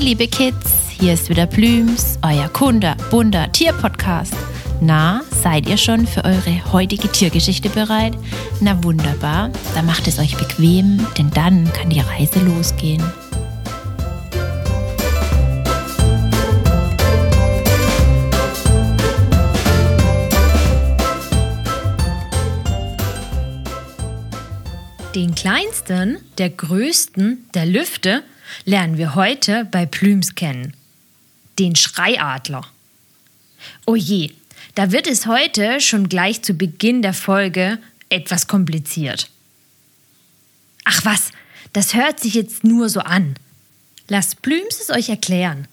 Liebe Kids, hier ist wieder Blüms, euer Kunde, bunter Tierpodcast. Na, seid ihr schon für eure heutige Tiergeschichte bereit? Na wunderbar, dann macht es euch bequem, denn dann kann die Reise losgehen. Den kleinsten, der größten, der Lüfte lernen wir heute bei Plüms kennen. Den Schreiadler. Oh da wird es heute schon gleich zu Beginn der Folge etwas kompliziert. Ach was, das hört sich jetzt nur so an. Lasst Plüms es euch erklären.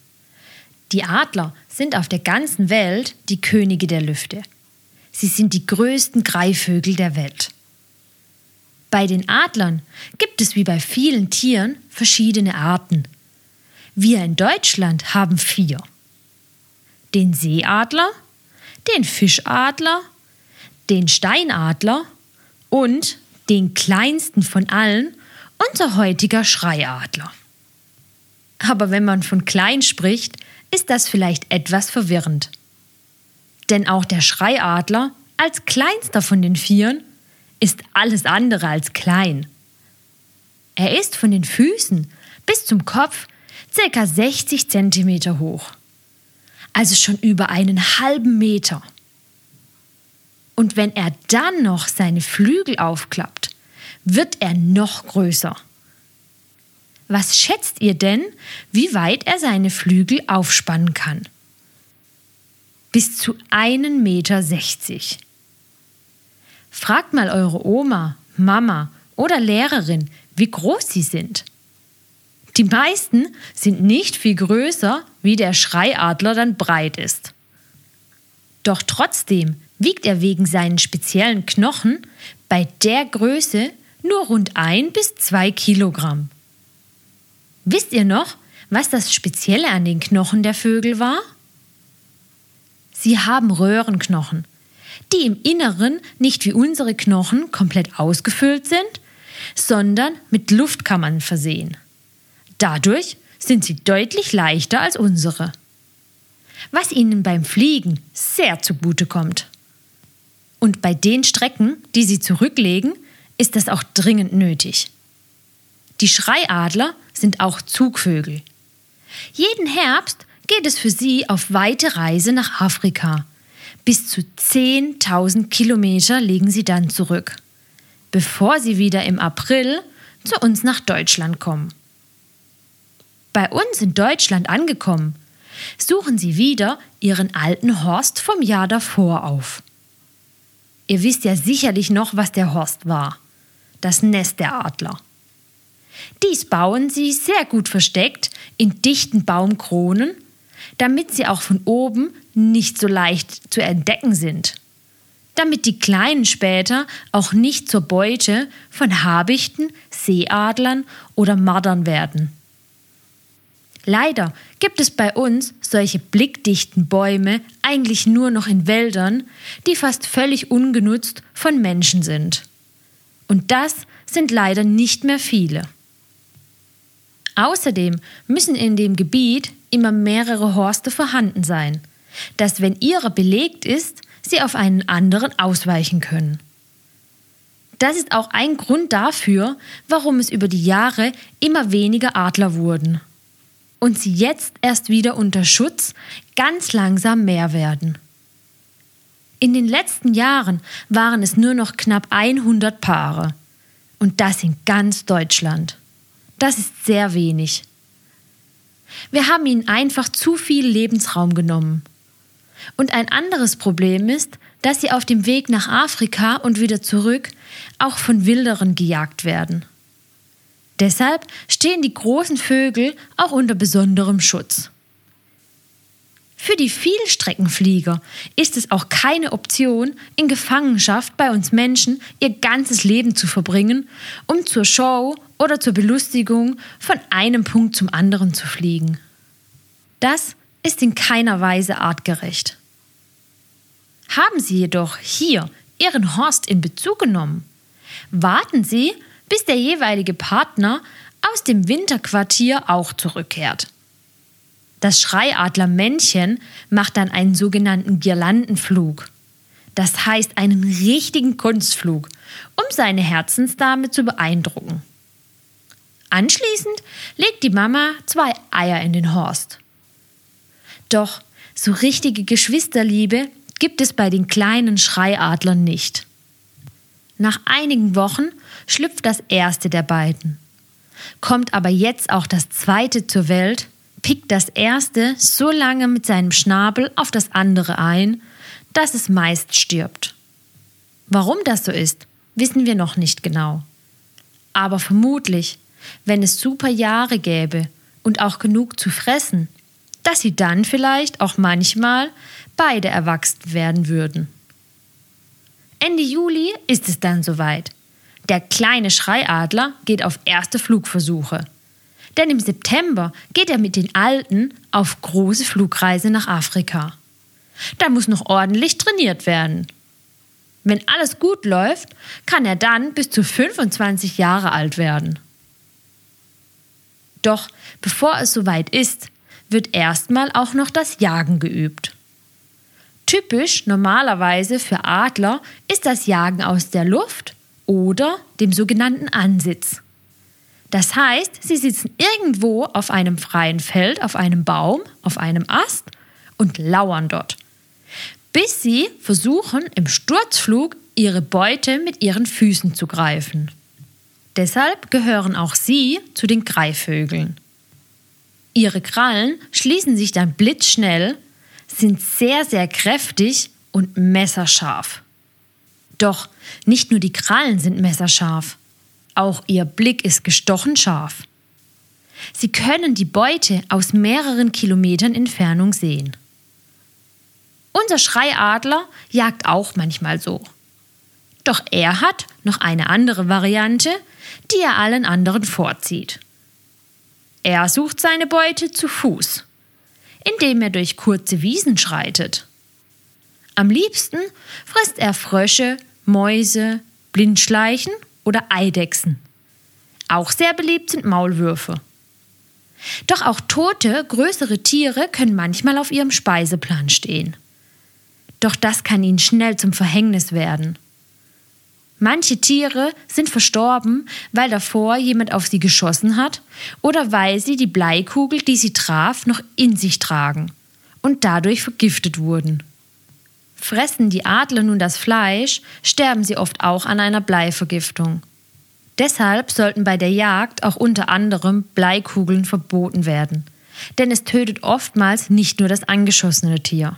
Die Adler sind auf der ganzen Welt die Könige der Lüfte. Sie sind die größten Greifvögel der Welt. Bei den Adlern gibt es wie bei vielen Tieren verschiedene Arten. Wir in Deutschland haben vier. Den Seeadler, den Fischadler, den Steinadler und den kleinsten von allen, unser heutiger Schreiadler. Aber wenn man von klein spricht, ist das vielleicht etwas verwirrend. Denn auch der Schreiadler als kleinster von den Vieren ist alles andere als klein. Er ist von den Füßen bis zum Kopf ca. 60 cm hoch, also schon über einen halben Meter. Und wenn er dann noch seine Flügel aufklappt, wird er noch größer. Was schätzt ihr denn, wie weit er seine Flügel aufspannen kann? Bis zu 1,60 Meter. Fragt mal eure Oma, Mama oder Lehrerin, wie groß sie sind. Die meisten sind nicht viel größer, wie der Schreiadler dann breit ist. Doch trotzdem wiegt er wegen seinen speziellen Knochen bei der Größe nur rund ein bis zwei Kilogramm. Wisst ihr noch, was das Spezielle an den Knochen der Vögel war? Sie haben Röhrenknochen, die im Inneren nicht wie unsere Knochen komplett ausgefüllt sind, sondern mit Luftkammern versehen. Dadurch sind sie deutlich leichter als unsere. Was ihnen beim Fliegen sehr zugute kommt. Und bei den Strecken, die sie zurücklegen, ist das auch dringend nötig. Die Schreiadler sind auch Zugvögel. Jeden Herbst geht es für sie auf weite Reise nach Afrika, bis zu 10.000 Kilometer legen sie dann zurück, bevor sie wieder im April zu uns nach Deutschland kommen. Bei uns in Deutschland angekommen, suchen sie wieder ihren alten Horst vom Jahr davor auf. Ihr wisst ja sicherlich noch, was der Horst war. Das Nest der Adler. Dies bauen sie sehr gut versteckt in dichten Baumkronen damit sie auch von oben nicht so leicht zu entdecken sind. Damit die Kleinen später auch nicht zur Beute von Habichten, Seeadlern oder Mardern werden. Leider gibt es bei uns solche blickdichten Bäume eigentlich nur noch in Wäldern, die fast völlig ungenutzt von Menschen sind. Und das sind leider nicht mehr viele. Außerdem müssen in dem Gebiet immer mehrere Horste vorhanden sein, dass wenn ihrer belegt ist, sie auf einen anderen ausweichen können. Das ist auch ein Grund dafür, warum es über die Jahre immer weniger Adler wurden. Und sie jetzt erst wieder unter Schutz ganz langsam mehr werden. In den letzten Jahren waren es nur noch knapp 100 Paare. Und das in ganz Deutschland. Das ist sehr wenig. Wir haben ihnen einfach zu viel Lebensraum genommen. Und ein anderes Problem ist, dass sie auf dem Weg nach Afrika und wieder zurück auch von Wilderern gejagt werden. Deshalb stehen die großen Vögel auch unter besonderem Schutz. Für die Vielstreckenflieger ist es auch keine Option, in Gefangenschaft bei uns Menschen ihr ganzes Leben zu verbringen, um zur Show oder zur Belustigung von einem Punkt zum anderen zu fliegen. Das ist in keiner Weise artgerecht. Haben Sie jedoch hier Ihren Horst in Bezug genommen, warten Sie, bis der jeweilige Partner aus dem Winterquartier auch zurückkehrt. Das Schreiadlermännchen macht dann einen sogenannten Girlandenflug. Das heißt einen richtigen Kunstflug, um seine Herzensdame zu beeindrucken. Anschließend legt die Mama zwei Eier in den Horst. Doch so richtige Geschwisterliebe gibt es bei den kleinen Schreiadlern nicht. Nach einigen Wochen schlüpft das erste der beiden. Kommt aber jetzt auch das zweite zur Welt, pickt das erste so lange mit seinem Schnabel auf das andere ein, dass es meist stirbt. Warum das so ist, wissen wir noch nicht genau. Aber vermutlich, wenn es super Jahre gäbe und auch genug zu fressen, dass sie dann vielleicht auch manchmal beide erwachsen werden würden. Ende Juli ist es dann soweit. Der kleine Schreiadler geht auf erste Flugversuche. Denn im September geht er mit den Alten auf große Flugreise nach Afrika. Da muss noch ordentlich trainiert werden. Wenn alles gut läuft, kann er dann bis zu 25 Jahre alt werden. Doch bevor es soweit ist, wird erstmal auch noch das Jagen geübt. Typisch normalerweise für Adler ist das Jagen aus der Luft oder dem sogenannten Ansitz. Das heißt, sie sitzen irgendwo auf einem freien Feld, auf einem Baum, auf einem Ast und lauern dort, bis sie versuchen, im Sturzflug ihre Beute mit ihren Füßen zu greifen. Deshalb gehören auch sie zu den Greifvögeln. Ihre Krallen schließen sich dann blitzschnell sind sehr, sehr kräftig und messerscharf. Doch nicht nur die Krallen sind messerscharf, auch ihr Blick ist gestochen scharf. Sie können die Beute aus mehreren Kilometern Entfernung sehen. Unser Schreiadler jagt auch manchmal so. Doch er hat noch eine andere Variante, die er allen anderen vorzieht. Er sucht seine Beute zu Fuß indem er durch kurze Wiesen schreitet. Am liebsten frisst er Frösche, Mäuse, Blindschleichen oder Eidechsen. Auch sehr beliebt sind Maulwürfe. Doch auch tote, größere Tiere können manchmal auf ihrem Speiseplan stehen. Doch das kann ihnen schnell zum Verhängnis werden. Manche Tiere sind verstorben, weil davor jemand auf sie geschossen hat oder weil sie die Bleikugel, die sie traf, noch in sich tragen und dadurch vergiftet wurden. Fressen die Adler nun das Fleisch, sterben sie oft auch an einer Bleivergiftung. Deshalb sollten bei der Jagd auch unter anderem Bleikugeln verboten werden, denn es tötet oftmals nicht nur das angeschossene Tier.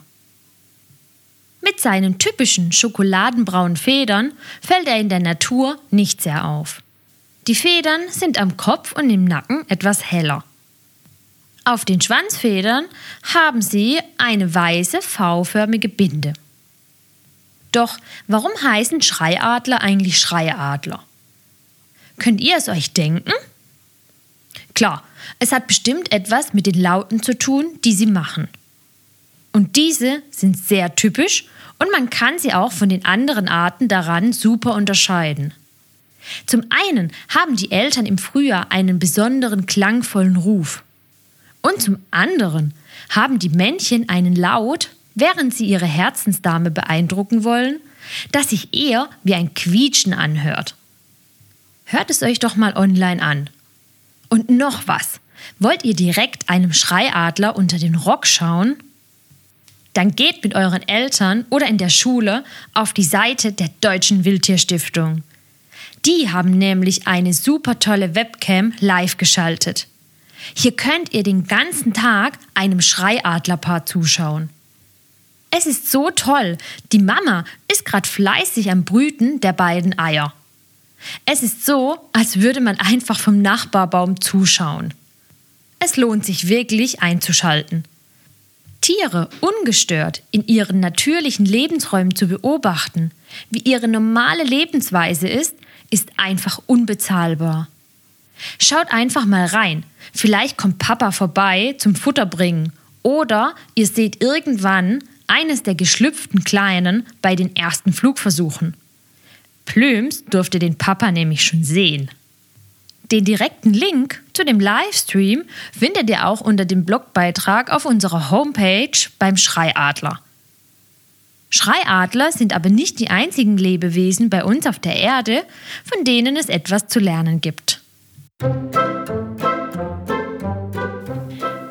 Mit seinen typischen schokoladenbraunen Federn fällt er in der Natur nicht sehr auf. Die Federn sind am Kopf und im Nacken etwas heller. Auf den Schwanzfedern haben sie eine weiße V-förmige Binde. Doch warum heißen Schreiadler eigentlich Schreiadler? Könnt ihr es euch denken? Klar, es hat bestimmt etwas mit den Lauten zu tun, die sie machen. Und diese sind sehr typisch und man kann sie auch von den anderen Arten daran super unterscheiden. Zum einen haben die Eltern im Frühjahr einen besonderen klangvollen Ruf. Und zum anderen haben die Männchen einen Laut, während sie ihre Herzensdame beeindrucken wollen, das sich eher wie ein Quietschen anhört. Hört es euch doch mal online an. Und noch was. Wollt ihr direkt einem Schreiadler unter den Rock schauen? dann geht mit euren Eltern oder in der Schule auf die Seite der Deutschen Wildtierstiftung. Die haben nämlich eine super tolle Webcam live geschaltet. Hier könnt ihr den ganzen Tag einem Schreiadlerpaar zuschauen. Es ist so toll. Die Mama ist gerade fleißig am Brüten der beiden Eier. Es ist so, als würde man einfach vom Nachbarbaum zuschauen. Es lohnt sich wirklich einzuschalten. Tiere ungestört in ihren natürlichen Lebensräumen zu beobachten, wie ihre normale Lebensweise ist, ist einfach unbezahlbar. Schaut einfach mal rein. Vielleicht kommt Papa vorbei zum Futter bringen oder ihr seht irgendwann eines der geschlüpften Kleinen bei den ersten Flugversuchen. Plüms durfte den Papa nämlich schon sehen. Den direkten Link zu dem Livestream findet ihr auch unter dem Blogbeitrag auf unserer Homepage beim Schreiadler. Schreiadler sind aber nicht die einzigen Lebewesen bei uns auf der Erde, von denen es etwas zu lernen gibt.